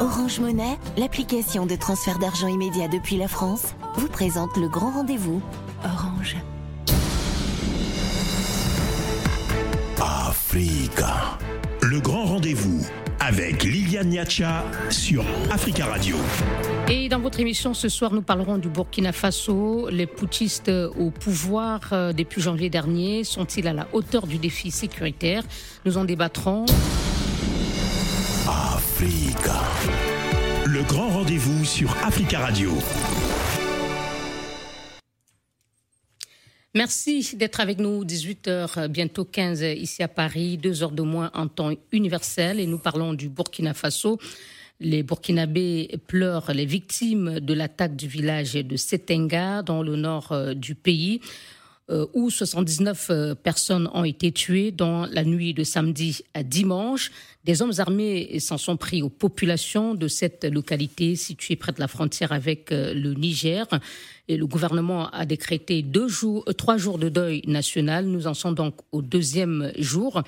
Orange Monnaie, l'application de transfert d'argent immédiat depuis la France, vous présente le grand rendez-vous. Orange. Africa. Le grand rendez-vous avec Liliane Niacha sur Africa Radio. Et dans votre émission ce soir, nous parlerons du Burkina Faso. Les putschistes au pouvoir euh, depuis janvier dernier sont-ils à la hauteur du défi sécuritaire? Nous en débattrons. Africa. Le grand rendez-vous sur Africa Radio. Merci d'être avec nous. 18h, bientôt 15 ici à Paris, 2 heures de moins en temps universel. Et nous parlons du Burkina Faso. Les Burkinabés pleurent les victimes de l'attaque du village de Setenga dans le nord euh, du pays. Euh, où 79 euh, personnes ont été tuées dans la nuit de samedi à dimanche. Des hommes armés s'en sont pris aux populations de cette localité située près de la frontière avec euh, le Niger. Et le gouvernement a décrété deux jours, trois jours de deuil national. Nous en sommes donc au deuxième jour.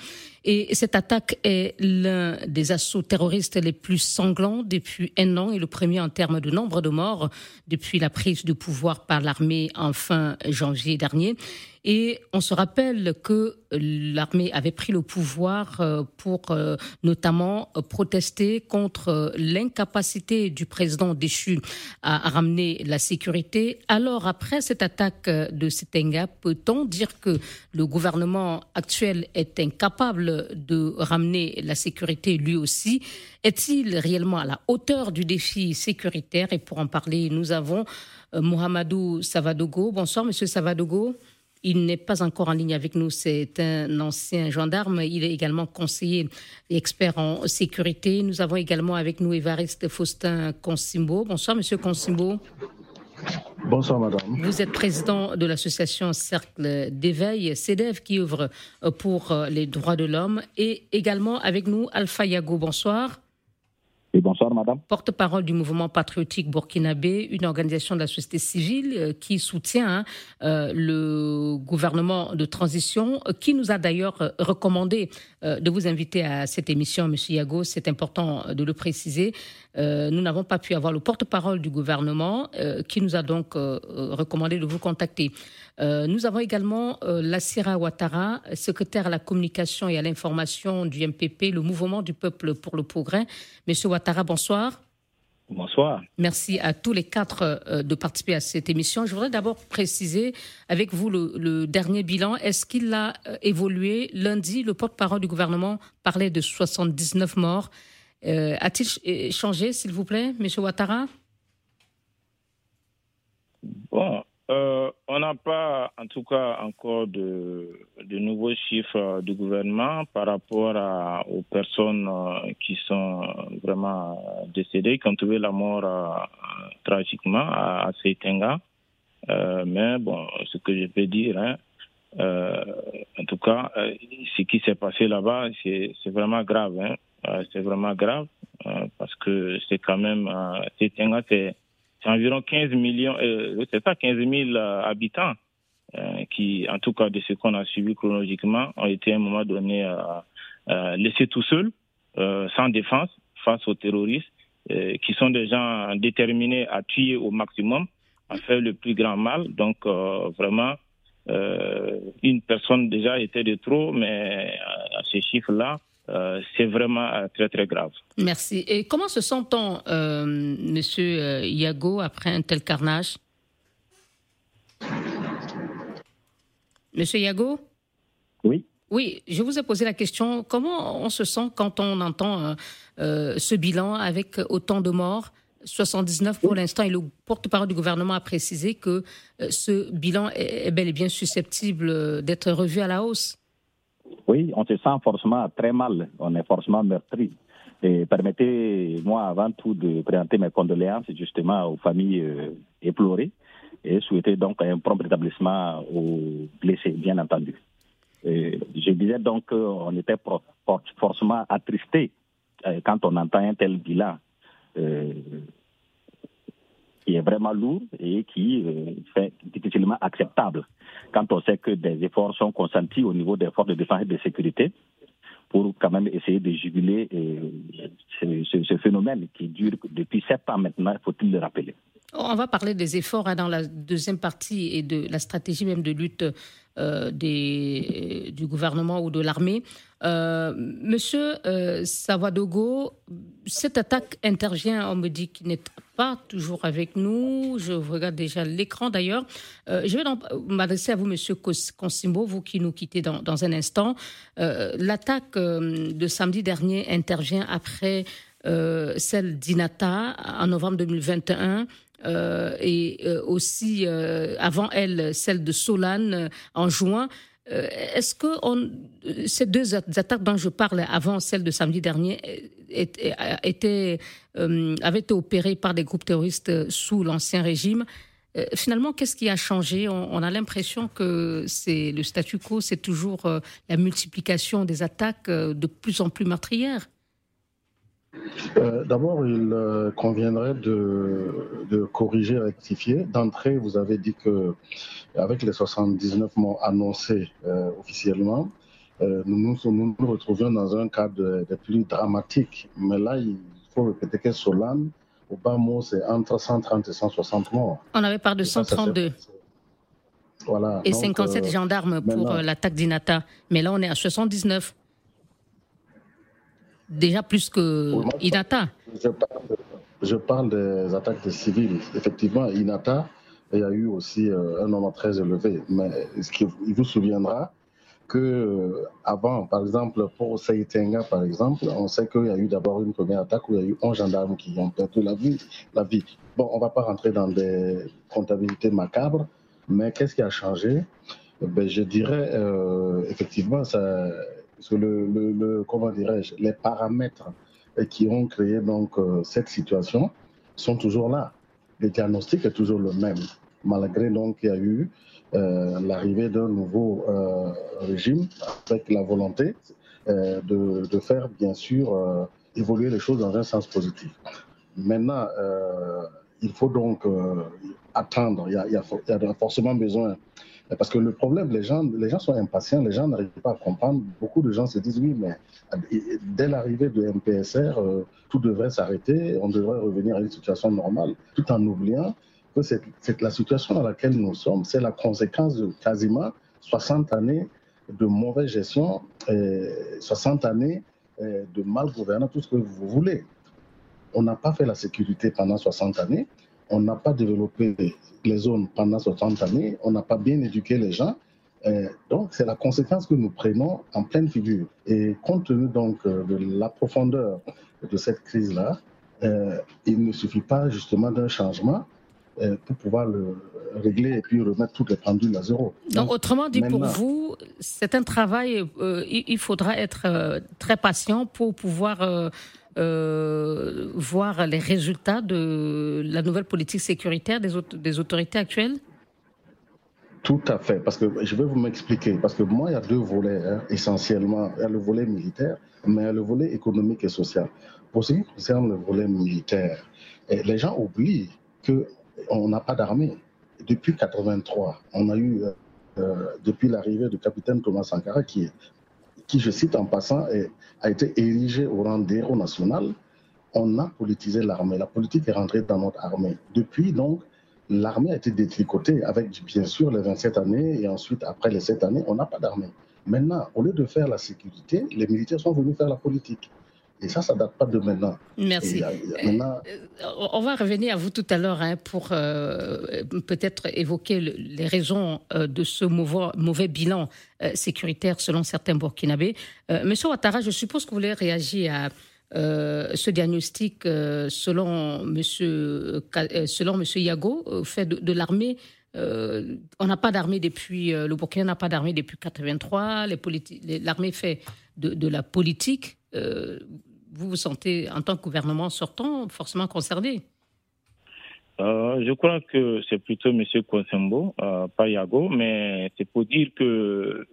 Et cette attaque est l'un des assauts terroristes les plus sanglants depuis un an et le premier en termes de nombre de morts depuis la prise de pouvoir par l'armée en fin janvier dernier. Et on se rappelle que l'armée avait pris le pouvoir euh, pour euh, notamment protester contre l'incapacité du président déchu à ramener la sécurité. Alors, après cette attaque de Setenga, peut-on dire que le gouvernement actuel est incapable de ramener la sécurité lui aussi? Est-il réellement à la hauteur du défi sécuritaire? Et pour en parler, nous avons euh, Mohamedou Savadogo. Bonsoir, monsieur Savadogo. Il n'est pas encore en ligne avec nous, c'est un ancien gendarme. Il est également conseiller et expert en sécurité. Nous avons également avec nous Évariste Faustin Consimbo. Bonsoir, monsieur Consimbo. Bonsoir, madame. Vous êtes président de l'association Cercle d'éveil, CEDEV, qui œuvre pour les droits de l'homme. Et également avec nous Alpha Yago. Bonsoir bonsoir, madame. Porte-parole du mouvement patriotique burkinabé, une organisation de la société civile euh, qui soutient hein, euh, le gouvernement de transition, euh, qui nous a d'ailleurs recommandé de vous inviter à cette émission, Monsieur Yago. C'est important de le préciser. nous n'avons pas pu avoir le porte-parole du gouvernement, qui nous a donc recommandé de vous contacter. Nous avons également Lassira Ouattara, secrétaire à la communication et à l'information du MPP, le mouvement du peuple pour le progrès. Monsieur Ouattara, bonsoir. Bonsoir. Merci à tous les quatre euh, de participer à cette émission. Je voudrais d'abord préciser avec vous le, dernier bilan. Est-ce qu'il a euh, évolué? Lundi, le porte-parole du gouvernement parlait de 79 morts. Euh, a-t-il changé, s'il vous plaît, M. Ouattara? Bon, euh, on n'a pas, en tout cas, encore de, nouveaux chiffres du gouvernement par rapport aux personnes euh, qui sont vraiment décédées, qui ont trouvé la mort euh, tragiquement à, à Seitenga. mais bon, ce que je peux dire, hein, en tout cas, ce qui s'est passé là-bas, c'est vraiment grave. Hein. c'est vraiment grave parce que c'est quand même c'est c'est environ 15 millions, euh, ça, 15 000 euh, habitants euh, qui, en tout cas de ce qu'on a suivi chronologiquement, ont été à un moment donné euh, laissés tout seuls, sans défense, face aux terroristes, qui sont des gens déterminés à tuer au maximum, à faire le plus grand mal. Donc vraiment, une personne déjà était de trop, mais à ces chiffres-là, euh, c'est vraiment euh, très très grave. Merci. Et comment se sent-on, euh, Monsieur Yago, après un tel carnage? Monsieur Yago Oui. Oui, je vous ai posé la question. Comment on se sent quand on entend ce bilan avec autant de morts? 79 pour l'instant, et le porte-parole du gouvernement a précisé que ce bilan est bel et bien susceptible d'être revu à la hausse. Oui, on se sent forcément très mal, on est forcément meurtri. Et permettez-moi avant tout de présenter mes condoléances justement aux familles euh, éplorées et souhaiter donc un prompt rétablissement aux blessés, bien entendu. je disais donc qu'on était forcément attristé euh, quand on entend un tel bilan. Euh, qui est vraiment lourd et qui euh, difficilement acceptable quand on sait que des efforts sont consentis au niveau des forces de défense et de sécurité pour quand même essayer de juguler euh, ce, phénomène qui dure depuis sept ans maintenant, faut-il le rappeler. On va parler des efforts hein, dans la deuxième partie et de la stratégie même de lutte euh, des, du gouvernement ou de l'armée. Euh, monsieur euh, Savadogo, cette attaque intervient, on me dit qu'il n'est pas toujours avec nous. Je regarde déjà l'écran d'ailleurs. je vais m'adresser à vous, monsieur Consimbo, vous qui nous quittez dans, dans un instant. L'attaque de samedi dernier intervient après celle d'Inata en novembre 2021. Euh, et euh, aussi euh, avant elle celle de Solane en juin. Est-ce que ces deux attaques dont je parle avant celle de samedi dernier avaient été opérées par des groupes terroristes sous l'ancien régime finalement, qu'est-ce qui a changé? On, a l'impression que c'est le statu quo, c'est toujours la multiplication des attaques de plus en plus meurtrières. Euh, d'abord, il euh, conviendrait de, corriger, rectifier. D'entrée, vous avez dit que avec les 79 morts annoncés euh, officiellement, nous, nous, nous retrouvions dans un cadre des plus dramatique. Mais là, il faut répéter que Solane, au bas mot, c'est entre 130 et 160 morts. On avait parlé de 132. Voilà. Et 57 gendarmes pour l'attaque d'Inata. Mais là, on est à 79 déjà plus que Inata. Je parle, des attaques de civils. Effectivement, Inata, il y a eu aussi euh, un nombre très élevé. Mais il vous souviendra que euh, avant, par exemple, pour Seitenga, par exemple, on sait qu'il y a eu d'abord une première attaque où il y a eu 11 gendarmes qui ont perdu la vie. La vie. Bon, on ne va pas rentrer dans des comptabilités macabres, mais qu'est-ce qui a changé? Ben, Je dirais, euh, effectivement, ça, parce que le, les paramètres qui ont créé euh, cette situation sont toujours là. Le diagnostic est toujours le même, malgré donc qu'il y a eu euh, l'arrivée d'un nouveau euh, régime avec la volonté de, faire bien sûr évoluer les choses dans un sens positif. Maintenant, il faut donc attendre. Il y, a, forcément besoin parce que le problème, les gens, les gens sont impatients, les gens n'arrivent pas à comprendre. Beaucoup de gens se disent oui, mais dès l'arrivée de MPSR, euh, tout devrait s'arrêter, on devrait revenir à une situation normale, tout en oubliant que c'est la situation dans laquelle nous sommes, c'est la conséquence de quasiment 60 années de mauvaise gestion, et 60 années de mal gouvernance, tout ce que vous voulez. On n'a pas fait la sécurité pendant 60 années on n'a pas développé les zones pendant 60 années, on n'a pas bien éduqué les gens. Euh, donc, c'est la conséquence que nous prenons en pleine figure. Et compte tenu donc euh, de la profondeur de cette crise-là, euh, il ne suffit pas justement d'un changement pour pouvoir le régler et puis remettre toutes les pendules à zéro. Donc, autrement dit, pour vous, c'est un travail, il faudra être très patient pour pouvoir euh, voir les résultats de la nouvelle politique sécuritaire des, autorités actuelles? Tout à fait, parce que je vais vous m'expliquer, parce que moi, il y a deux volets hein, essentiellement. Il y a le volet militaire, mais il y a le volet économique et social. Pour ce qui concerne le volet militaire, eh, les gens oublient qu'on n'a pas d'armée. Depuis 83, on a eu, euh, euh, depuis l'arrivée du capitaine Thomas Sankara, qui est qui, je cite en passant, a été érigé au rang d'héros national, on a politisé l'armée. La politique est rentrée dans notre armée. Depuis, donc, l'armée a été détricotée avec, bien sûr, les 27 années et ensuite, après les 7 années, on n'a pas d'armée. Maintenant, au lieu de faire la sécurité, les militaires sont venus faire la politique. Et ça, ça date pas de maintenant. Merci. maintenant... Euh, on va revenir à vous tout à l'heure hein, pour euh, peut-être évoquer les raisons euh, de ce mauvais, mauvais bilan sécuritaire selon certains Burkinabés. Monsieur Ouattara, je suppose que vous voulez réagir à ce diagnostic selon Monsieur selon Monsieur Yago fait de, l'armée. on n'a pas d'armée depuis le Burkina n'a pas d'armée depuis 83. L'armée fait de, de, la politique vous vous sentez, en tant que gouvernement sortant, forcément concerné euh, je crois que c'est plutôt M. Konsembo, euh, pas Yago, mais c'est pour dire que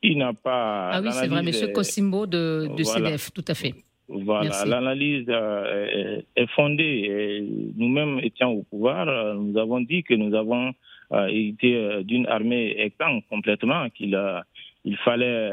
il n'a pas. Ah oui, c'est vrai, M. Kosimbo de, de CDF, tout à fait. Voilà, l'analyse euh, est fondée. Nous-mêmes étions au pouvoir, nous avons dit que nous avons été d'une armée écran complètement, qu'il a il fallait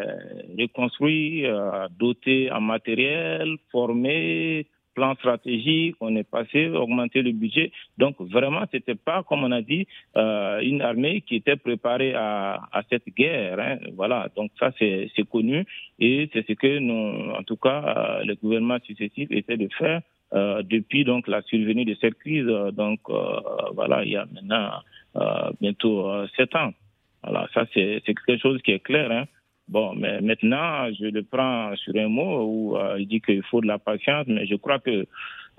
reconstruire, euh, doter en matériel, former, plan stratégique, on est passé, augmenter le budget. Donc vraiment, c'était pas, comme on a dit, euh, une armée qui était préparée à, à cette guerre. Hein. Voilà, donc ça c'est connu et c'est ce que nous, en tout cas, euh, le gouvernement successif essaie de faire euh, depuis donc la survenue de cette crise. Donc euh, voilà, il y a maintenant euh, bientôt sept ans. Voilà, ça c'est quelque chose qui est clair. Hein. Bon, mais maintenant, je le prends sur un mot où euh, il dit qu'il faut de la patience, mais je crois que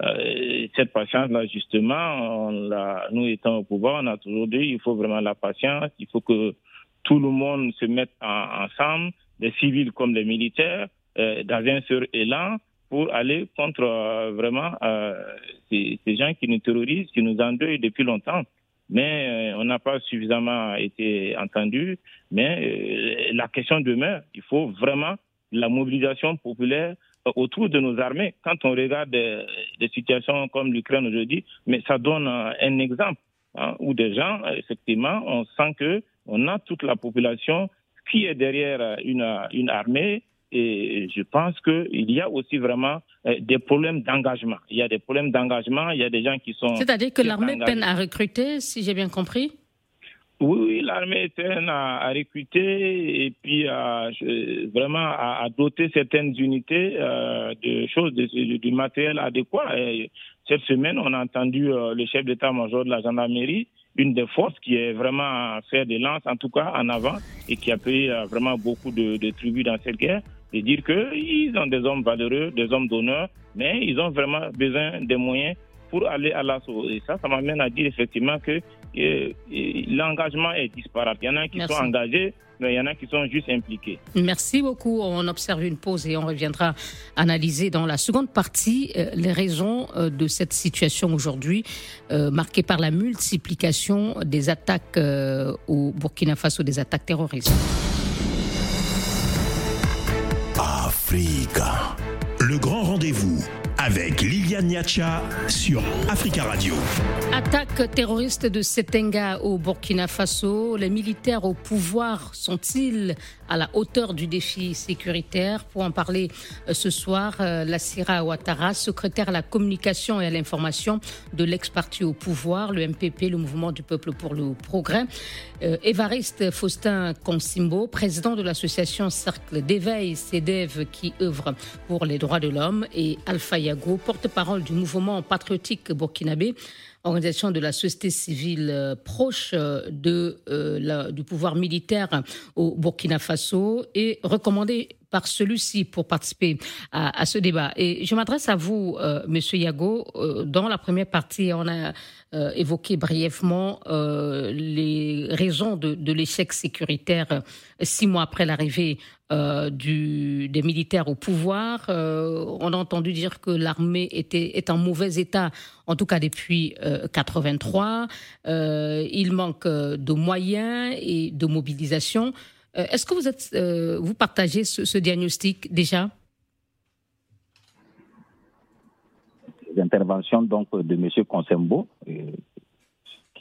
euh, cette patience-là, justement, on nous étant au pouvoir, on a toujours dit il faut vraiment la patience, il faut que tout le monde se mette ensemble, les civils comme les militaires, euh, dans un seul élan pour aller contre euh, vraiment ces, ces, gens qui nous terrorisent, qui nous endeuillent depuis longtemps mais euh, on n'a pas suffisamment été entendu. Mais euh, la question demeure. Il faut vraiment la mobilisation populaire euh, autour de nos armées. Quand on regarde des, situations comme l'Ukraine aujourd'hui, mais ça donne un exemple hein, où des gens, effectivement, on sent que on a toute la population qui est derrière une, une armée et je pense qu'il y a aussi vraiment euh, des problèmes d'engagement. Il y a des problèmes d'engagement, il y a des gens qui sont... C'est-à-dire que l'armée peine à recruter, si j'ai bien compris? Oui, oui l'armée peine à, recruter et puis à, vraiment à, doter certaines unités euh, de choses, du matériel adéquat. cette semaine, on a entendu euh, le chef d'état-major de la gendarmerie, une des forces qui est vraiment fait des lances, en tout cas en avant, et qui a payé vraiment beaucoup de, de tribus dans cette guerre de dire qu'ils ont des hommes valeureux, des hommes d'honneur, mais ils ont vraiment besoin des moyens pour aller à l'assaut. Et ça, ça m'amène à dire effectivement que euh, l'engagement est disparate. Il y en a qui sont engagés, mais il y en a qui sont juste impliqués. Merci beaucoup. On observe une pause et on reviendra analyser dans la seconde partie euh, les raisons euh, de cette situation aujourd'hui, marquée par la multiplication des attaques au Burkina Faso, des attaques terroristes. Le grand rendez-vous avec Liliane Niacha sur Africa Radio. Attaque terroriste de Setenga au Burkina Faso. Les militaires au pouvoir sont-ils à la hauteur du défi sécuritaire? Pour en parler euh, ce soir, euh, la Sira Ouattara, secrétaire à la communication et à l'information de l'ex-parti au pouvoir, le MPP, le Mouvement du Peuple pour le Progrès. Euh, Évariste Faustin Consimbo, président de l'association Cercle d'éveil CEDEV qui œuvre pour les droits de l'homme, et Alpha Porte-parole du mouvement patriotique burkinabé organisation de la société civile euh, proche euh, de, euh, du pouvoir militaire au Burkina Faso et recommandé par celui-ci pour participer à, ce débat. Et je m'adresse à vous, Monsieur Yago. dans la première partie, on a évoqué brièvement les raisons de, de l'échec sécuritaire six mois après l'arrivée euh, du, des militaires au pouvoir. Euh, on a entendu dire que l'armée était est en mauvais état, en tout cas depuis 83. Euh, il manque de moyens et de mobilisation. Est-ce que vous êtes vous partagez ce, diagnostic déjà? L'intervention donc de M. Consembo,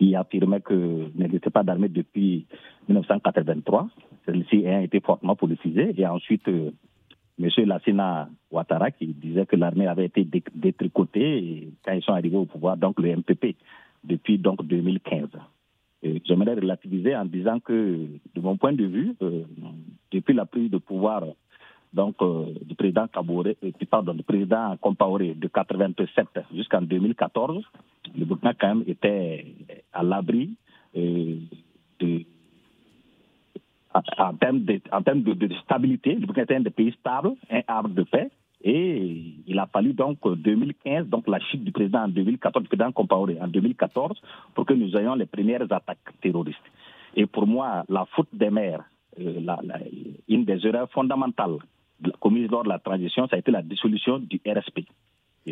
qui affirmait que n'existait pas d'armée depuis 1983. Celle-ci a été fortement politisée. Et ensuite, euh, M. Lassina Ouattara qui disait que l'armée avait été détricotée quand ils sont arrivés au pouvoir, donc le MPP, depuis donc 2015. J'aimerais relativiser en disant que, de mon point de vue, euh, depuis la prise de pouvoir donc euh, du président Kaboré, pardon, du président Compaoré de 87 jusqu'en 2014, le Burkina quand même était à l'abri de en termes de, stabilité, le Burkina est un des pays stables, un arbre de paix. Et il a fallu donc 2015, donc la chute du président en 2014, du président Compaoré en 2014, pour que nous ayons les premières attaques terroristes. Et pour moi, la faute des maires, euh, une des erreurs fondamentales commises lors de la transition, ça a été la dissolution du RSP.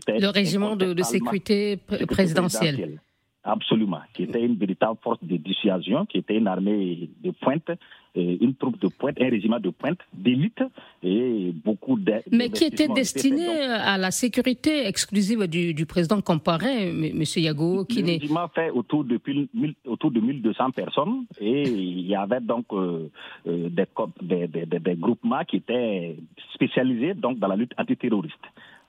Le régiment de, de sécurité présidentielle. Absolument, qui était une véritable force de dissuasion, qui était une armée de pointe, une troupe de pointe, un régiment de pointe, d'élite et beaucoup d'aide. Mais qui était destiné à la sécurité exclusive du, président Comparé, M. Yago, qui Le régiment fait autour de, autour de 1200 personnes et il y avait donc euh, euh, des, des, des, des, groupements qui étaient spécialisés donc dans la lutte antiterroriste.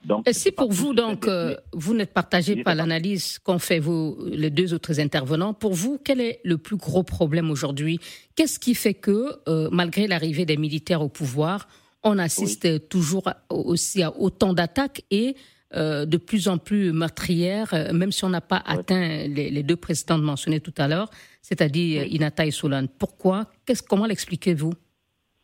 Donc, Et si pour vous, donc, euh, vous n'êtes partagé par l'analyse qu'ont fait vous, les deux autres intervenants, pour vous, quel est le plus gros problème aujourd'hui? Qu'est-ce qui fait que, euh, malgré l'arrivée des militaires au pouvoir, on assiste toujours aussi à autant d'attaques et euh, de plus en plus meurtrières, même si on n'a pas atteint les, deux présidents mentionnés tout à l'heure, c'est-à-dire Inata et Solane Pourquoi? Comment l'expliquez-vous?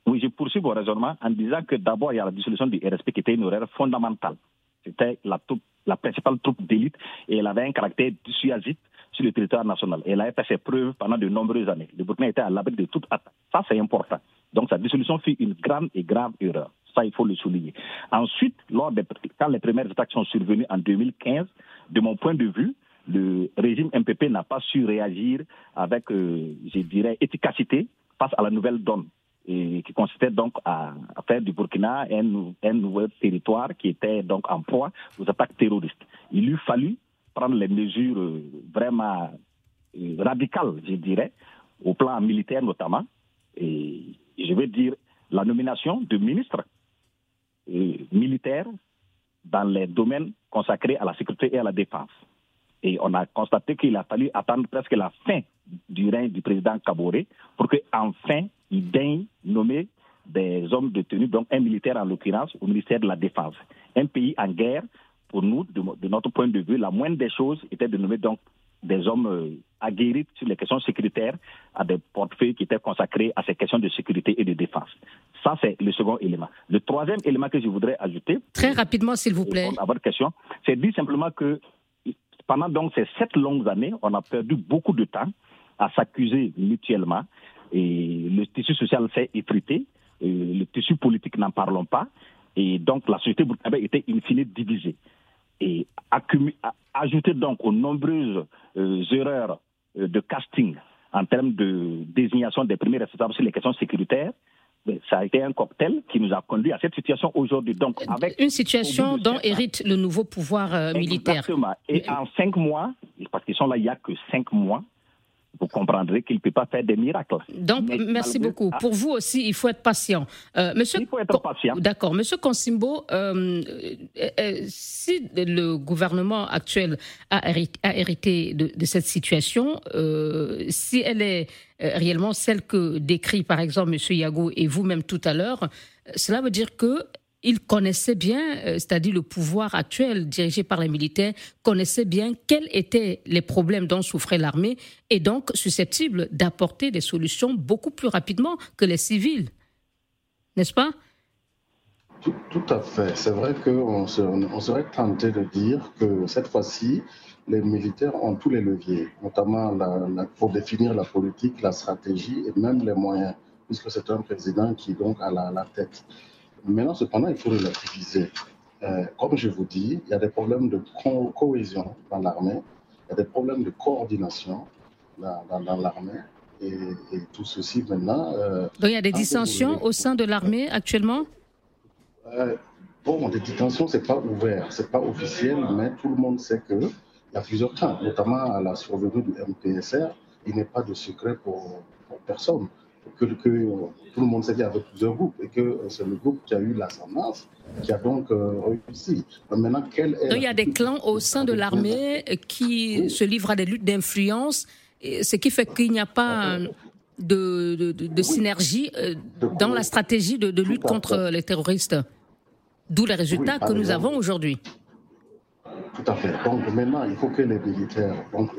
Oui, je poursuis vos raisonnements en disant que d'abord, il y a la dissolution du RSP qui était une erreur fondamentale. C'était la, la, principale troupe d'élite et elle avait un caractère dissuasif sur le territoire national. elle a fait ses preuves pendant de nombreuses années. Le Burkina était à l'abri de toute attaque. Ça, c'est important. Donc, sa dissolution fut une grande et grave erreur. Ça, il faut le souligner. Ensuite, lors des, quand les premières attaques sont survenues en 2015, de mon point de vue, le régime MPP n'a pas su réagir avec, euh, je dirais, efficacité face à la nouvelle donne qui consistait donc à, faire du Burkina un, un, nouveau territoire qui était donc en proie aux attaques terroristes. Il lui fallu prendre les mesures euh, vraiment euh, radicales, je dirais, au plan militaire notamment, et je veux dire la nomination de ministres euh, militaires dans les domaines consacrés à la sécurité et à la défense. Et on a constaté qu'il a fallu attendre presque la fin du règne du président Kabore pour que enfin il daigne nommer des hommes détenus, donc un militaire en l'occurrence, au ministère de la Défense. Un pays en guerre, pour nous, de, notre point de vue, la moindre des choses était de nommer donc des hommes euh, aguerris sur les questions sécuritaires à des portefeuilles qui étaient consacrés à ces questions de sécurité et de défense. Ça, c'est le second élément. Le troisième élément que je voudrais ajouter. Très rapidement, s'il vous plaît. À votre question, c'est dire simplement que pendant donc ces sept longues années, on a perdu beaucoup de temps à s'accuser mutuellement et le tissu social s'est effrité, le tissu politique n'en parlons pas, et donc la société burkinabé était in fine divisée. Et ajouter donc aux nombreuses euh, erreurs euh, de casting en termes de désignation des premiers responsables sur les questions sécuritaires, ben, ça a été un cocktail qui nous a conduit à cette situation aujourd'hui. Donc, avec une situation dont hérite le nouveau pouvoir euh, militaire. Exactement. Et en cinq mois, parce qu'ils sont là il n'y a que cinq mois, vous comprendrez qu'il ne peut pas faire des miracles. Donc, merci beaucoup. Pour vous aussi, il faut être patient. Euh, monsieur, il faut être patient. D'accord. Monsieur Consimbo, euh, euh, si le gouvernement actuel a hérité, de, cette situation, si elle est réellement celle que décrit par exemple Monsieur Yago et vous-même tout à l'heure, cela veut dire que il connaissait bien, euh, c'est-à-dire le pouvoir actuel dirigé par les militaires, connaissait bien quels étaient les problèmes dont souffrait l'armée et donc susceptible d'apporter des solutions beaucoup plus rapidement que les civils. N'est-ce pas? Tout, à fait. C'est vrai qu'on on serait tenté de dire que cette fois-ci, les militaires ont tous les leviers, notamment pour définir la politique, la stratégie et même les moyens, puisque c'est un président qui donc a la, la tête. Maintenant, cependant, il faut relativiser. Euh, comme je vous dis, il y a des problèmes de cohésion dans l'armée, il y a des problèmes de coordination dans, l'armée. Et, tout ceci maintenant. Euh, Donc il y a des dissensions au sein de l'armée actuellement? Euh, Bon, des dissensions, ce n'est pas ouvert, ce n'est pas officiel, mais tout le monde sait qu'il y a plusieurs cas, notamment à la survenue du MPSR, il n'est pas de secret pour personne que, tout le monde qu'il y avait plusieurs groupes et que c'est le groupe qui a eu l'ascendance qui a donc euh, réussi. Maintenant, quel est il y a des clans au sein de l'armée qui se livrent à des luttes d'influence, ce qui fait qu'il n'y a pas de, de, synergie euh, dans la stratégie de, lutte contre les terroristes. D'où les résultats que nous avons aujourd'hui. Tout à fait. Donc maintenant, il faut que les militaires donc,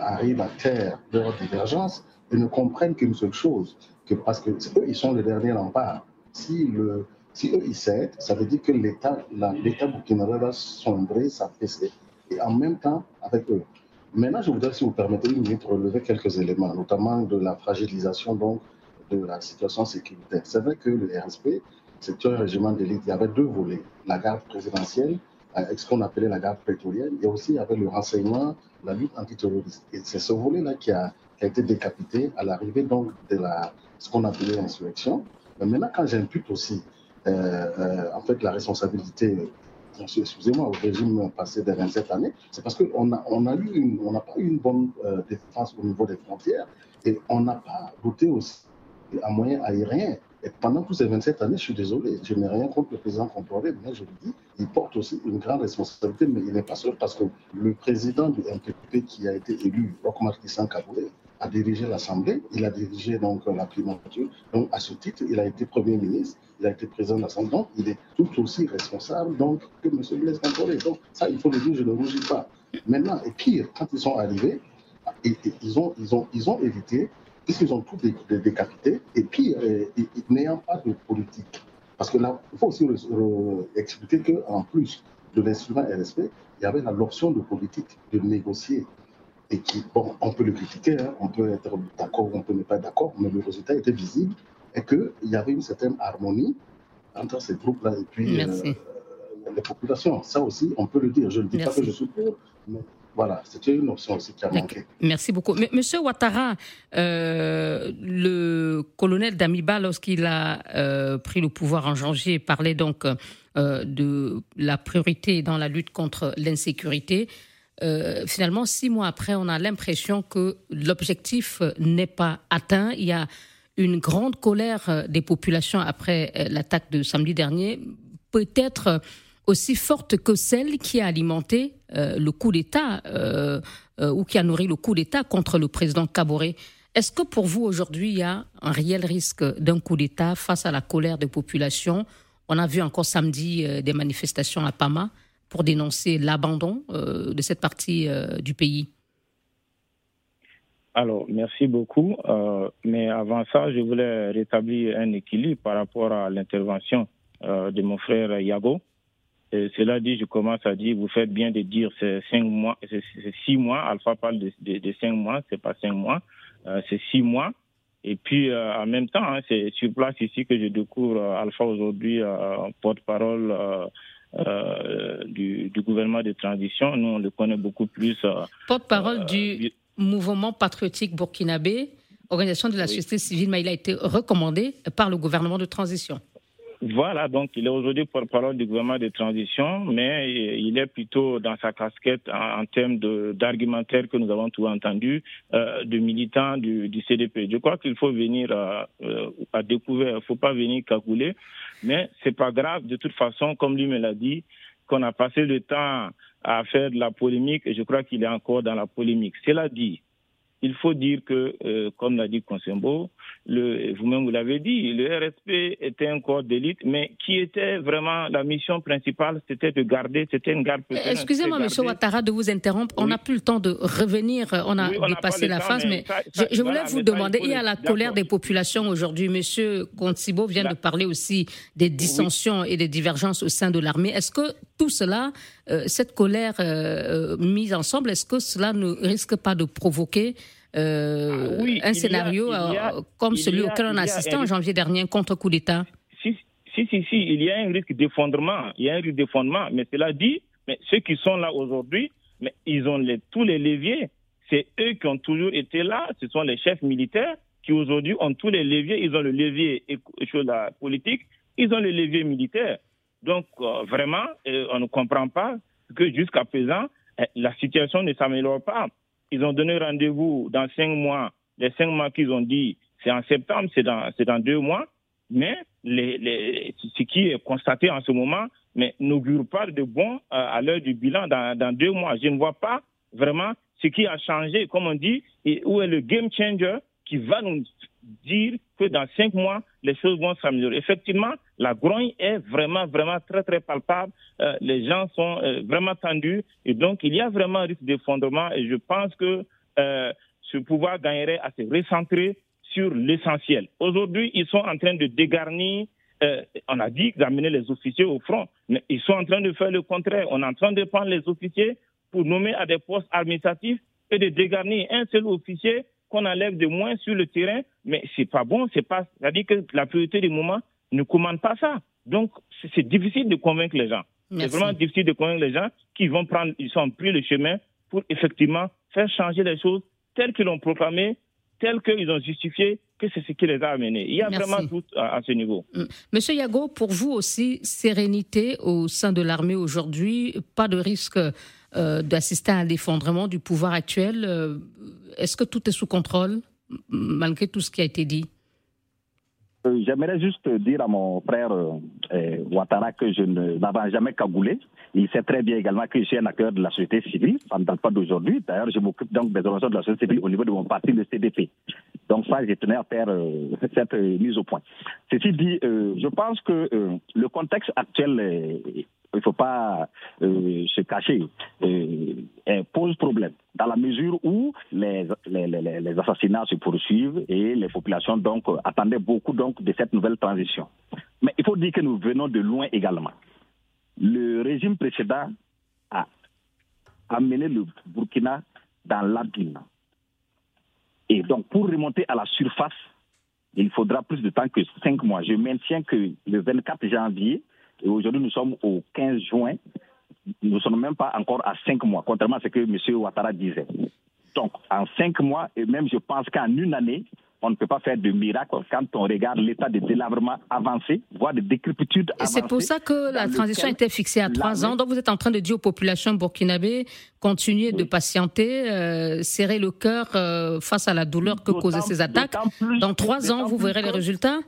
arrivent à taire leurs divergences et ne comprennent qu'une seule chose, parce que eux, ils sont les derniers rempart. Si, le, si eux, ils cèdent, ça veut dire que l'État burkinabé va sombrer, s'affaisser. Et en même temps, avec eux. Maintenant, je voudrais, si vous permettez, une minute, relever quelques éléments, notamment de la fragilisation donc, de la situation sécuritaire. C'est vrai que le RSP, c'est un régiment d'élite. Il y avait deux volets, la garde présidentielle, avec euh, ce qu'on appelait la garde prétorienne, et aussi il y avait le renseignement, la lutte antiterroriste. Et c'est ce volet-là qui a, qui a été décapité à l'arrivée donc de la, ce qu'on appelait l'insurrection. Mais maintenant, quand j'impute aussi euh, euh, en fait la responsabilité, excusez-moi, au régime passé des 27 années, c'est parce qu'on n'a on a eu on n'a pas eu une bonne euh, défense au niveau des frontières et on n'a pas doté aussi un moyen aérien Et pendant tous ces 27 années, je suis désolé, je n'ai rien contre le président Comporé, mais je vous dis, il porte aussi une grande responsabilité, mais il n'est pas seul parce que le président du MPP qui a été élu, Rochmar Kissan Kaboulé, a dirigé l'Assemblée, il a dirigé donc la primature. Donc, à ce titre, il a été Premier ministre, il a été président de l'Assemblée, donc il est tout aussi responsable donc, que M. Blaise Compaoré. Donc, ça, il faut le dire, je ne rougis pas. Maintenant, et pire, quand ils sont arrivés, ils, ont, ils, ont, ils ont évité, puisqu'ils ont tout décapité, et pire, n'ayant pas de politique. Parce que là, il faut aussi expliquer qu'en plus de l'instrument RSP, il y avait l'option de politique, de négocier et qui, bon, on peut le critiquer, hein, on peut être d'accord ou on peut ne pas être d'accord, mais le résultat était visible et qu'il y avait une certaine harmonie entre ces groupes-là et puis euh, les populations. Ça aussi, on peut le dire. Je ne dis pas que je suis pour, mais voilà, c'était une option aussi qui a manqué. Merci beaucoup. Mais, Monsieur Ouattara, euh, le colonel Damiba, lorsqu'il a euh, pris le pouvoir en janvier, parlait donc de la priorité dans la lutte contre l'insécurité. Euh, finalement, six mois après, on a l'impression que l'objectif n'est pas atteint. Il y a une grande colère euh, des populations après euh, l'attaque de samedi dernier, peut-être aussi forte que celle qui a alimenté le coup d'État ou qui a nourri le coup d'État contre le président Kaboré. Est-ce que pour vous, aujourd'hui, il y a un réel risque d'un coup d'État face à la colère des populations? On a vu encore samedi des manifestations à Pama pour dénoncer l'abandon euh, de cette partie euh, du pays alors, merci beaucoup. Euh, mais avant ça, je voulais rétablir un équilibre par rapport à l'intervention de mon frère Yago. Cela dit, je commence à dire, vous faites bien de dire c'est cinq mois, c'est six mois. Alpha parle de, de, cinq mois, c'est pas cinq mois, c'est six mois. Et puis, en même temps, hein, c'est sur place ici que je découvre Alpha aujourd'hui, porte-parole euh, du, gouvernement de transition. Nous, on le connaît beaucoup plus. Euh, Porte-parole euh, du mouvement patriotique burkinabé, organisation de la société civile, mais il a été recommandé par le gouvernement de transition. Voilà, donc il est aujourd'hui porte-parole du gouvernement de transition, mais il est plutôt dans sa casquette en, termes d'argumentaire que nous avons tout entendu, de militants du, CDP. Je crois qu'il faut venir à découvrir, il ne faut pas venir cagouler. Mais c'est pas grave. De toute façon, comme lui me l'a dit, qu'on a passé le temps à faire de la polémique et je crois qu'il est encore dans la polémique. Cela dit, il faut dire que, euh, comme l'a dit Consembo, vous-même vous l'avez dit, le RSP était un corps d'élite, mais qui était vraiment la mission principale, c'était de garder, c'était une garde. Excusez-moi, Monsieur Ouattara, de vous interrompre. On n'a plus le temps de revenir, on a dépassé la phase, mais, je, voulais vous demander, il y a la colère des populations aujourd'hui. Monsieur Consibo vient de parler aussi des dissensions et des divergences au sein de l'armée. Est-ce que tout cela, euh, cette colère euh, mise ensemble, est-ce que cela ne risque pas de provoquer euh, ah un scénario euh, comme celui auquel on a assisté en janvier dernier contre coup d'État si, si, si, si, il y a un risque d'effondrement. Il y a un risque d'effondrement. Mais cela dit, mais ceux qui sont là aujourd'hui, mais ils ont les, tous les leviers. C'est eux qui ont toujours été là. Ce sont les chefs militaires qui aujourd'hui ont tous les leviers. Ils ont le levier sur la politique, ils ont le levier militaire. Donc, euh, vraiment, on ne comprend pas que jusqu'à présent, eh, la situation ne s'améliore pas. Ils ont donné rendez-vous dans cinq mois. Les cinq mois qu'ils ont dit, c'est en septembre, c'est dans, deux mois. Mais ce qui est constaté en ce moment mais n'augure pas de bon euh, à l'heure du bilan dans, deux mois. Je ne vois pas vraiment ce qui a changé, comme on dit, où est le game changer qui va nous dire que dans cinq mois, les choses vont s'améliorer. Effectivement, la grogne est vraiment, vraiment très, très palpable. Euh, les gens sont euh, vraiment tendus et donc il y a vraiment un risque d'effondrement et je pense que euh, ce pouvoir gagnerait à se recentrer sur l'essentiel. Aujourd'hui, ils sont en train de dégarnir on a dit d'amener les officiers au front, mais ils sont en train de faire le contraire. On est en train de prendre les officiers pour nommer à des postes administratifs et de dégarnir un seul officier qu'on enlève de moins sur le terrain, mais c'est pas bon, c'est pas, c'est-à-dire que la priorité du moment ne commande pas ça. Donc, c'est difficile de convaincre les gens. C'est vraiment difficile de convaincre les gens qui vont prendre, ils sont pris le chemin pour effectivement faire changer les choses telles qu'ils l'ont proclamé, telles qu'ils ont justifié que c'est ce qui les a amenés. Il y a vraiment tout à, ce niveau. Mm. Monsieur Yago, pour vous aussi, sérénité au sein de l'armée aujourd'hui, pas de risque d'assister à un effondrement du pouvoir actuel. Euh, est-ce que tout est sous contrôle, malgré tout ce qui a été dit? Euh, j'aimerais juste dire à mon frère euh, Ouattara que je n'avais jamais cagoulé. Il sait très bien également que je suis un acteur de la société civile. Ça ne date pas d'aujourd'hui. D'ailleurs, je m'occupe donc des organisations de la société civile au niveau de mon parti, le CDP. Donc ça, j'ai tenu à faire euh, cette mise au point. Ceci dit, je pense que le contexte actuel il ne faut pas euh, se cacher, euh, pose problème dans la mesure où les, les, les, assassinats se poursuivent et les populations donc attendaient beaucoup donc de cette nouvelle transition. Mais il faut dire que nous venons de loin également. Le régime précédent a amené le Burkina dans l'abîme. Et donc pour remonter à la surface, il faudra plus de temps que cinq mois. Je maintiens que le 24 janvier, et aujourd'hui, nous sommes au 15 juin. Nous ne sommes même pas encore à cinq mois, contrairement à ce que M. Ouattara disait. Donc, en cinq mois, et même je pense qu'en une année, on ne peut pas faire de miracle quand on regarde l'état de délabrement avancé, voire de décrépitude avancée. C'est pour ça que la transition était fixée à trois ans. Donc vous êtes en train de dire aux populations burkinabées, continuez de patienter, euh, serrer le cœur euh, face à la douleur que causaient ces attaques. Dans trois ans, vous verrez les résultats?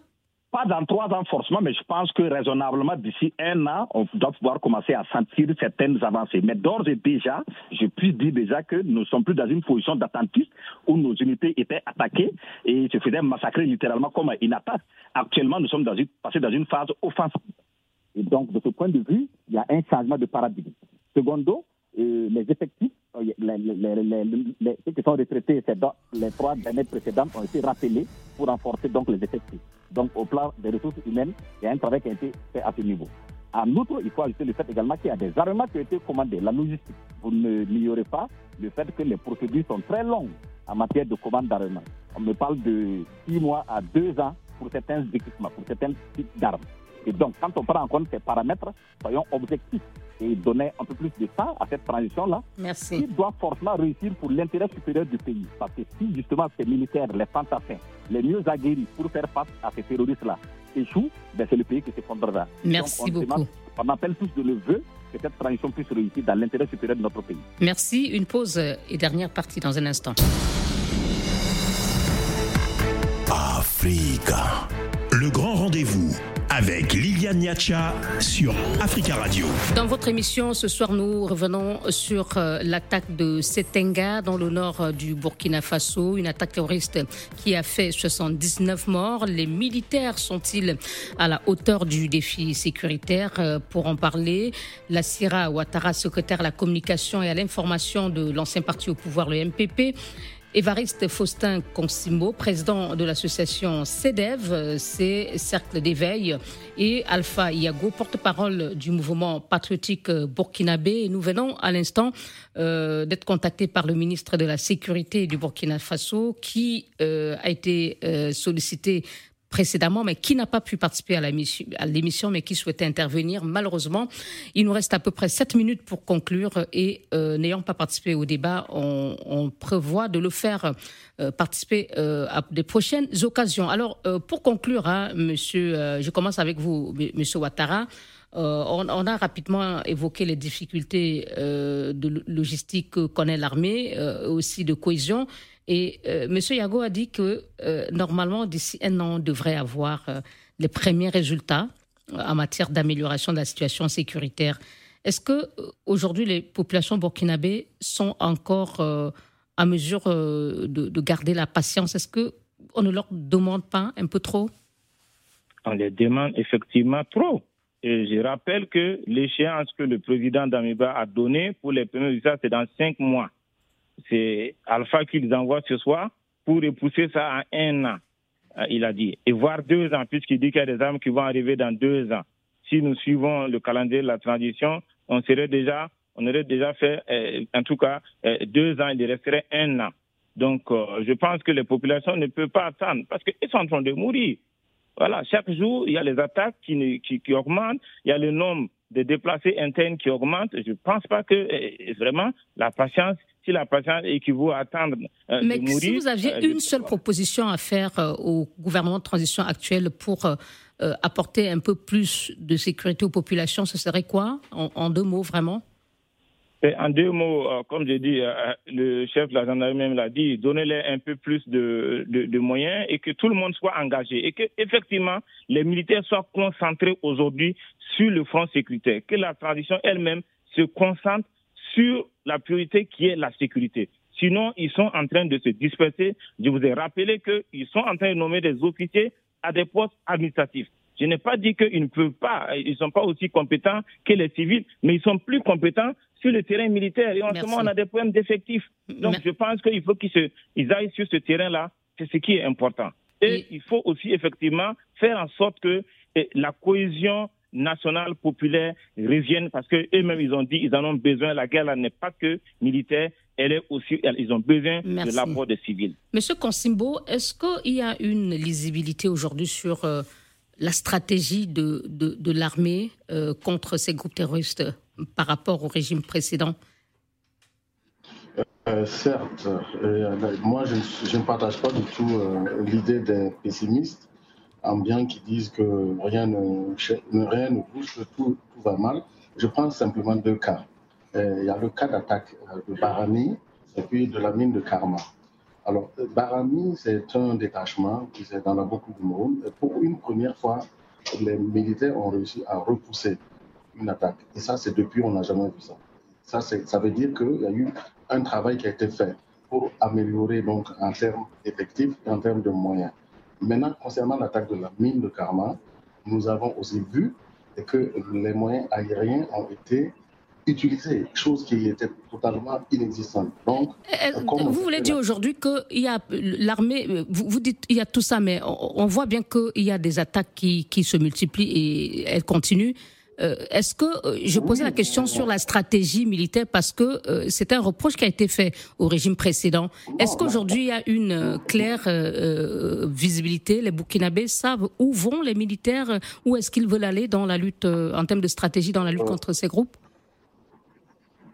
Pas dans trois ans forcément, mais je pense que raisonnablement, d'ici un an, on doit pouvoir commencer à sentir certaines avancées. Mais d'ores et déjà, je puis dire déjà que nous ne sommes plus dans une position d'attentisme où nos unités étaient attaquées et se faisaient massacrer littéralement comme une attaque. Actuellement, nous sommes dans une, passés dans une phase offensive. Et donc, de ce point de vue, il y a un changement de paradigme. Secondo, euh, les effectifs, euh, les, ceux qui sont retraités les trois années précédentes ont été rappelés pour renforcer donc les effectifs. Donc, au plan des ressources humaines, il y a un travail qui a été fait à ce niveau. En outre, il faut ajouter le fait également qu'il y a des armements qui ont été commandés, la logistique. Vous ne l'ignorez pas, le fait que les procédures sont très longues en matière de commande d'armement. On me parle de six mois à deux ans pour certains équipements, pour certains types d'armes. Et donc, quand on prend en compte ces paramètres, soyons objectifs et donner un peu plus de temps à cette transition-là, Merci. qui doit forcément réussir pour l'intérêt supérieur du pays. Parce que si justement ces militaires, les fantassins, les mieux aguerris pour faire face à ces terroristes-là échouent, ben c'est le pays qui s'effondrera. Merci beaucoup. on appelle tous de le vœu que cette transition puisse réussir dans l'intérêt supérieur de notre pays. Merci. Une pause et dernière partie dans un instant. Africa. Le grand rendez-vous avec Liliane Niacha sur Africa Radio. Dans votre émission, ce soir, nous revenons sur euh, l'attaque de Setenga dans le nord euh, du Burkina Faso, une attaque terroriste qui a fait 79 morts. Les militaires sont-ils à la hauteur du défi sécuritaire euh, Pour en parler, la Sira Ouattara, secrétaire à la communication et à l'information de l'ancien parti au pouvoir, le MPP, Évariste Faustin Consimo, président de l'association CEDEV, c'est Cercle d'éveil, et Alpha Iago, porte-parole du mouvement patriotique burkinabé. Nous venons à l'instant euh, d'être contactés par le ministre de la Sécurité du Burkina Faso, qui euh, a été euh, sollicité précédemment, mais qui n'a pas pu participer à l'émission, mais qui souhaitait intervenir. Malheureusement, il nous reste à peu près sept minutes pour conclure et euh, n'ayant pas participé au débat, on, prévoit de le faire euh, participer euh, à des prochaines occasions. Alors, pour conclure, hein, monsieur, je commence avec vous, monsieur Ouattara. On, on, a rapidement évoqué les difficultés de logistique que connaît l'armée, aussi de cohésion. Et euh, M. Yago a dit que euh, normalement, d'ici un an, on devrait avoir euh, les premiers résultats en matière d'amélioration de la situation sécuritaire. Est-ce que aujourd'hui les populations burkinabées sont encore à mesure de, garder la patience? Est-ce que on ne leur demande pas un peu trop? On les demande effectivement trop. Et je rappelle que l'échéance que le président Damiba a donnée pour les premiers résultats, c'est dans cinq mois c'est Alpha qu'ils envoient ce soir pour repousser ça à un an, euh, il a dit, et voire deux ans, puisqu'il dit qu'il y a des armes qui vont arriver dans deux ans. Si nous suivons le calendrier de la transition, on serait déjà, on aurait déjà fait, euh, en tout cas, euh, deux ans, il resterait un an. Donc, je pense que les populations ne peuvent pas attendre parce qu'ils sont en train de mourir. Voilà, chaque jour, il y a les attaques qui, qui, qui augmentent, il y a le nombre de déplacés internes qui augmente. Je ne pense pas que vraiment la patience si la patience équivaut à attendre euh, Mais si vous aviez euh, une seule proposition à faire euh, au gouvernement de transition actuel pour apporter un peu plus de sécurité aux populations, ce serait quoi en, deux mots, vraiment? En deux mots, euh, comme j'ai dit, euh, le chef de la gendarmerie même l'a dit, donnez-leur un peu plus de, de, moyens et que tout le monde soit engagé et que effectivement les militaires soient concentrés aujourd'hui sur le front sécuritaire, que la transition elle-même se concentre sur la priorité qui est la sécurité. Sinon, ils sont en train de se disperser. Je vous ai rappelé qu'ils sont en train de nommer des officiers à des postes administratifs. Je n'ai pas dit qu'ils ne peuvent pas, ils ne sont pas aussi compétents que les civils, mais ils sont plus compétents sur le terrain militaire. Et en ce moment, on a des problèmes d'effectifs. Donc, je pense qu'il faut qu'ils ils aillent sur ce terrain-là. C'est ce qui est important. Et il faut aussi, effectivement, faire en sorte que eh, la cohésion nationale populaire revienne parce qu'eux-mêmes, ils ont dit ils en ont besoin. La guerre, n'est pas que militaire, elle est aussi, ils ont besoin de l'apport des civils. Monsieur Consimbo, est-ce qu'il y a une lisibilité aujourd'hui sur euh, la stratégie de, de, l'armée euh, contre ces groupes terroristes par rapport au régime précédent? Euh, certes, moi je, ne partage pas du tout l'idée des pessimistes ambiants qui disent que rien ne, rien ne bouge, tout, tout, va mal. Je prends simplement deux cas. Il y a le cas d'attaque de Barami et puis de la mine de Karma. Alors, Barami, c'est un détachement qui est dans la beaucoup du monde. Et pour une première fois, les militaires ont réussi à repousser une attaque. Et ça, c'est depuis, on n'a jamais vu ça. Ça, ça veut dire qu'il y a eu un travail qui a été fait pour améliorer donc en termes effectifs et en termes de moyens. Maintenant, concernant l'attaque de la mine de Karma, nous avons aussi vu que les moyens aériens ont été utiliser, chose qui était totalement inexistante. Donc, euh, vous voulez dire aujourd'hui qu'il y a l'armée, euh, vous, vous, dites il y a tout ça, mais on, voit bien qu'il y a des attaques qui, qui, se multiplient et elles continuent. Euh, est-ce que je posais la question sur la stratégie militaire parce que c'est un reproche qui a été fait au régime précédent. Est-ce qu'aujourd'hui il y a une claire visibilité? Les Burkinabés savent où vont les militaires, où est-ce qu'ils veulent aller dans la lutte en termes de stratégie dans la lutte contre ces groupes?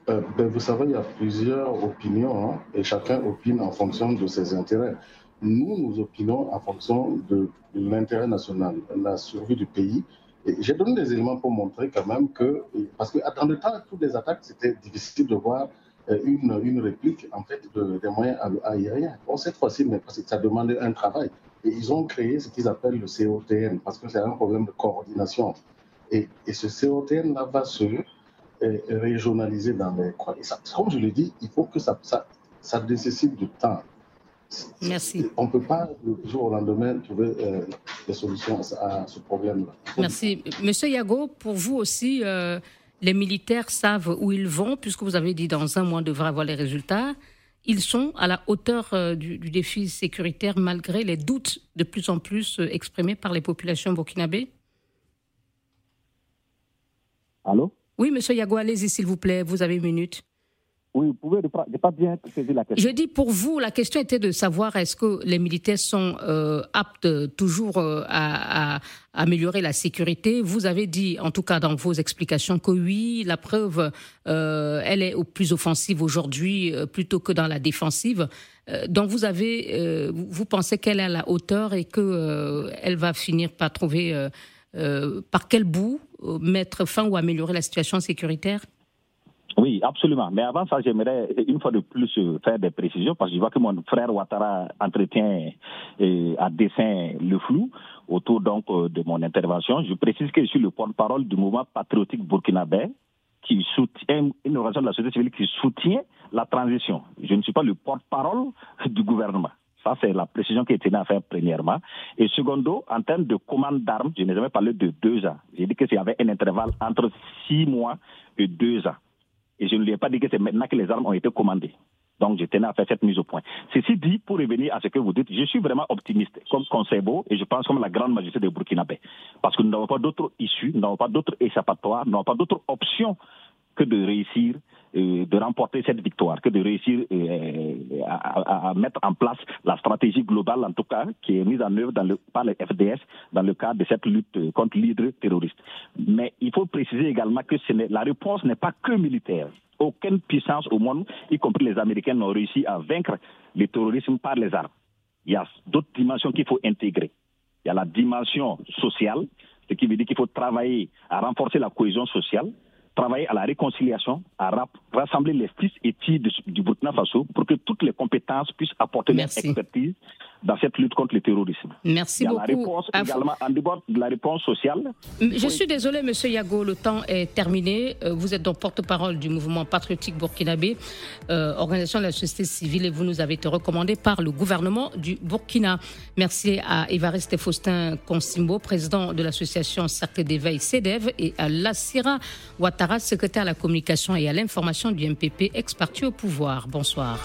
Euh, ben, vous savez, il y a plusieurs opinions hein, et chacun opine en fonction de ses intérêts. Nous, nous opinons en fonction de l'intérêt national, la survie du pays. J'ai donné des éléments pour montrer quand même que, parce que dans le temps, toutes les attaques, c'était difficile de voir euh, une, une réplique en fait de, des moyens aériens. Bon, cette fois-ci, mais ça demandait un travail. Et ils ont créé ce qu'ils appellent le COTN parce que c'est un problème de coordination. Et, et ce COTN-là va se régionalisé dans les comme je l'ai dit, il faut que ça, ça nécessite du temps. Merci. On ne peut pas, du jour au lendemain, trouver euh, des solutions à, ce problème-là. Merci. Monsieur Yago, pour vous aussi, euh, les militaires savent où ils vont, puisque vous avez dit dans un mois, on devrait avoir les résultats. Ils sont à la hauteur euh, du, du, défi sécuritaire, malgré les doutes de plus en plus exprimés par les populations burkinabées Allô? Oui, monsieur Yago, allez-y, s'il vous plaît, vous avez une minute. Oui, vous pouvez pas bien saisir la question. Je dis pour vous, la question était de savoir est-ce que les militaires sont euh, aptes toujours euh, à, améliorer la sécurité? Vous avez dit, en tout cas dans vos explications, que oui, la preuve, euh, elle est au plus offensive aujourd'hui plutôt que dans la défensive. donc vous avez, vous pensez qu'elle est à la hauteur et que elle va finir par trouver par quel bout mettre fin ou améliorer la situation sécuritaire? Oui, absolument. Mais avant ça, j'aimerais une fois de plus faire des précisions parce que je vois que mon frère Ouattara entretient euh, à dessein le flou autour donc euh, de mon intervention. Je précise que je suis le porte-parole du mouvement patriotique burkinabé qui soutient une organisation de la société civile qui soutient la transition. Je ne suis pas le porte-parole du gouvernement. Ça, c'est la précision qui est tenue à faire premièrement. Et secondo, en termes de commande d'armes, je n'ai jamais parlé de deux ans. J'ai dit que y avait un intervalle entre six mois et deux ans. Et je ne lui ai pas dit que c'est maintenant que les armes ont été commandées. Donc, je tenais à faire cette mise au point. Ceci dit, pour revenir à ce que vous dites, je suis vraiment optimiste, comme Conseil-Beau, et je pense comme la grande majorité des Burkinabés. Parce que nous n'avons pas d'autre issue, nous n'avons pas d'autre échappatoire, nous n'avons pas d'autre option que de réussir, euh, de remporter cette victoire, que de réussir euh, à, mettre en place la stratégie globale, en tout cas, qui est mise en œuvre dans le, par le FDS dans le cadre de cette lutte contre l'hydre terroriste. Mais il faut préciser également que ce la réponse n'est pas que militaire. Aucune puissance au monde, y compris les Américains, n'ont réussi à vaincre le terrorisme par les armes. Il y a d'autres dimensions qu'il faut intégrer. Il y a la dimension sociale, ce qui veut dire qu'il faut travailler à renforcer la cohésion sociale, travailler à la réconciliation, à rassembler les fils et filles du Burkina Faso pour que toutes les compétences puissent apporter leur expertise dans cette lutte contre le terrorisme. Merci beaucoup. La réponse également, en débord de la réponse sociale. Je suis désolé, Monsieur Yago, le temps est terminé. Euh, vous êtes donc porte-parole du mouvement patriotique burkinabé, euh, organisation de la société civile, et vous nous avez été recommandé par le gouvernement du Burkina. Merci à Évariste Faustin Consimbo, président de l'association Cercle d'éveil CEDEV, et à Lassira Ouattara, secrétaire à la communication et à l'information du MPP, ex-parti au pouvoir. Bonsoir.